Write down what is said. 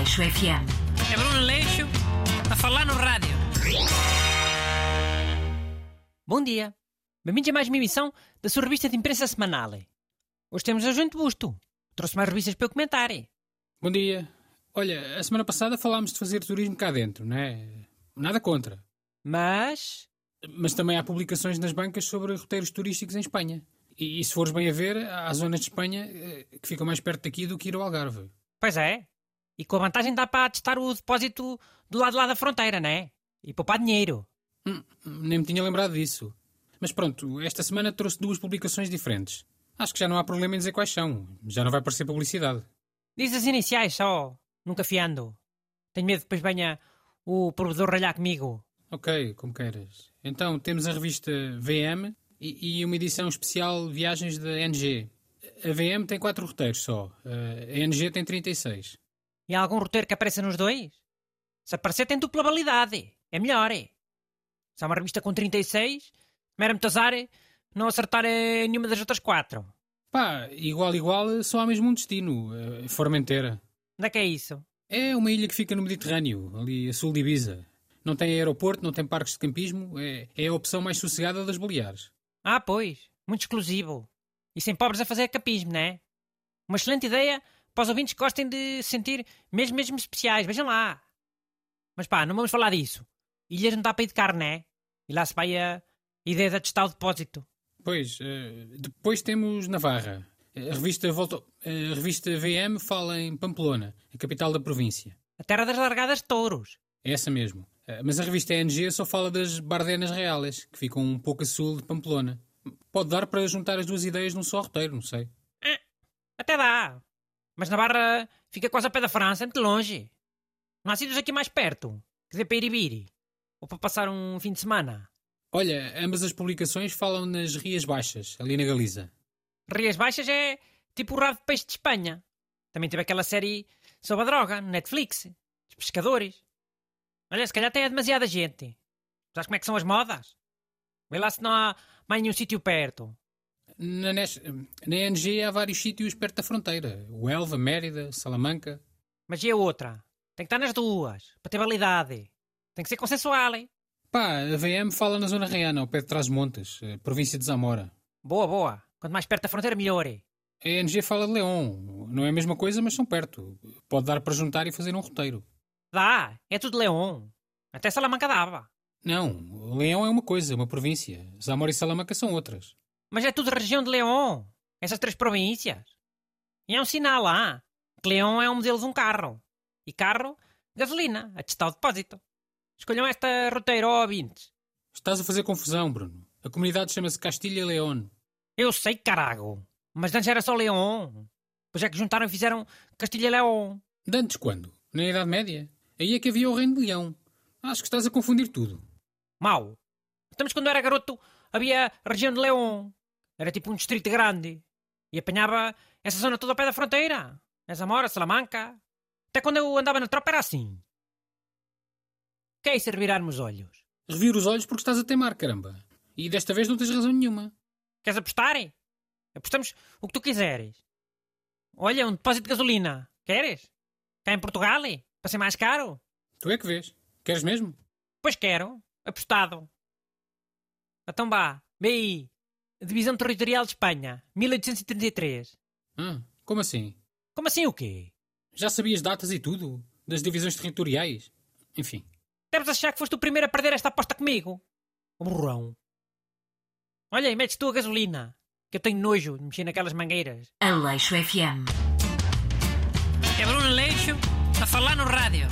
Aleixo FM. É Bruno Leixo a falar no rádio. Bom dia. Bem-vindos a mais uma emissão da sua revista de imprensa semanal. Hoje temos a Junto Busto. Trouxe mais revistas para eu comentar. Bom dia. Olha, a semana passada falámos de fazer turismo cá dentro, não é? Nada contra. Mas. Mas também há publicações nas bancas sobre roteiros turísticos em Espanha. E, e se fores bem a ver, há zonas de Espanha eh, que ficam mais perto daqui do que ir ao Algarve. Pois é. E com a vantagem dá para testar o depósito do lado lá da fronteira, né? E poupar dinheiro. Hum, nem me tinha lembrado disso. Mas pronto, esta semana trouxe duas publicações diferentes. Acho que já não há problema em dizer quais são. Já não vai parecer publicidade. Diz as iniciais só. Nunca fiando. Tenho medo que depois venha o provedor ralhar comigo. Ok, como queiras. Então temos a revista VM e, e uma edição especial Viagens da NG. A VM tem quatro roteiros só. A NG tem 36. E há algum roteiro que apareça nos dois? Se aparecer tem dupla validade. É melhor, é? Se há uma revista com 36, me era muito azar não acertar em nenhuma das outras quatro. Pá, igual, igual, só há mesmo um destino. eh, Formentera. Onde é que é isso? É uma ilha que fica no Mediterrâneo, ali a sul de Ibiza. Não tem aeroporto, não tem parques de campismo. É, é a opção mais sossegada das Baleares. Ah, pois. Muito exclusivo. E sem pobres a fazer capismo, né? Uma excelente ideia para os ouvintes que gostem de se sentir mesmo, mesmo especiais. Vejam lá. Mas pá, não vamos falar disso. Ilhas não dá para ir de carne, né? E lá se vai a ideia de atestar o depósito. Pois, eh, depois temos Navarra. A revista, volta, a revista VM fala em Pamplona, a capital da província. A terra das largadas de touros. É essa mesmo. Eh, Mas a revista NG só fala das Bardenas Reales, que ficam um pouco a sul de Pamplona. Pode dar para juntar as duas ideias num só roteiro, não sei. Até dá. Mas Navarra fica quase a pé da França, é muito longe. Não há sítios aqui mais perto. Que dê para ir e vir. Ou para passar um fim de semana. Olha, ambas as publicações falam nas Rias Baixas, ali na Galiza. Rias Baixas é tipo o rabo de peixe de Espanha. Também teve aquela série sobre a droga, no Netflix. Os pescadores. Olha, se calhar até é demasiada gente. Sabes como é que são as modas? Vê lá se não há mais nenhum sítio perto. Na, na NG há vários sítios perto da fronteira. O Elva, Mérida, Salamanca. Mas e a outra? Tem que estar nas duas, para ter validade. Tem que ser consensual, hein? Pá, a VM fala na Zona Reana, ao pé de Trás-os-Montes, eh, província de Zamora. Boa, boa. Quanto mais perto da fronteira, melhor. A NG fala de León. Não é a mesma coisa, mas são perto. Pode dar para juntar e fazer um roteiro. Dá, é tudo Leão. Até Salamanca dava. Não, Leão é uma coisa, uma província. Zamora e Salamanca são outras. Mas é tudo região de Leão. Essas três províncias. E é um sinal lá. Que Leão é um modelo de um carro. E carro, gasolina, a testar o depósito. Escolham esta roteiro, ó ouvintes. Estás a fazer confusão, Bruno. A comunidade chama-se Castilha e León. Eu sei, carago. Mas antes era só Leão. Pois é que juntaram e fizeram Castilha e Leão. De antes quando? Na Idade Média? Aí é que havia o Reino de Leão. Acho que estás a confundir tudo. Mau. Estamos quando era garoto, havia a região de Leão. Era tipo um distrito grande. E apanhava essa zona toda ao pé da fronteira. É Zamora, Salamanca. Até quando eu andava na tropa era assim. Que é isso, revirarmos os olhos? Revira os olhos porque estás a teimar, caramba. E desta vez não tens razão nenhuma. Queres apostar? Apostamos o que tu quiseres. Olha, um depósito de gasolina. Queres? Cá em Portugal? Para ser mais caro? Tu é que vês. Queres mesmo? Pois quero. Apostado. Então vá. BI. Divisão Territorial de Espanha. 1833. Ah, como assim? Como assim o quê? Já sabias datas e tudo? Das divisões territoriais? Enfim. Deves achar que foste o primeiro a perder esta aposta comigo. O burrão. Olha, e metes tu a gasolina. Que eu tenho nojo de mexer naquelas mangueiras. Aleixo FM. É Bruno Leixo a falar no rádio.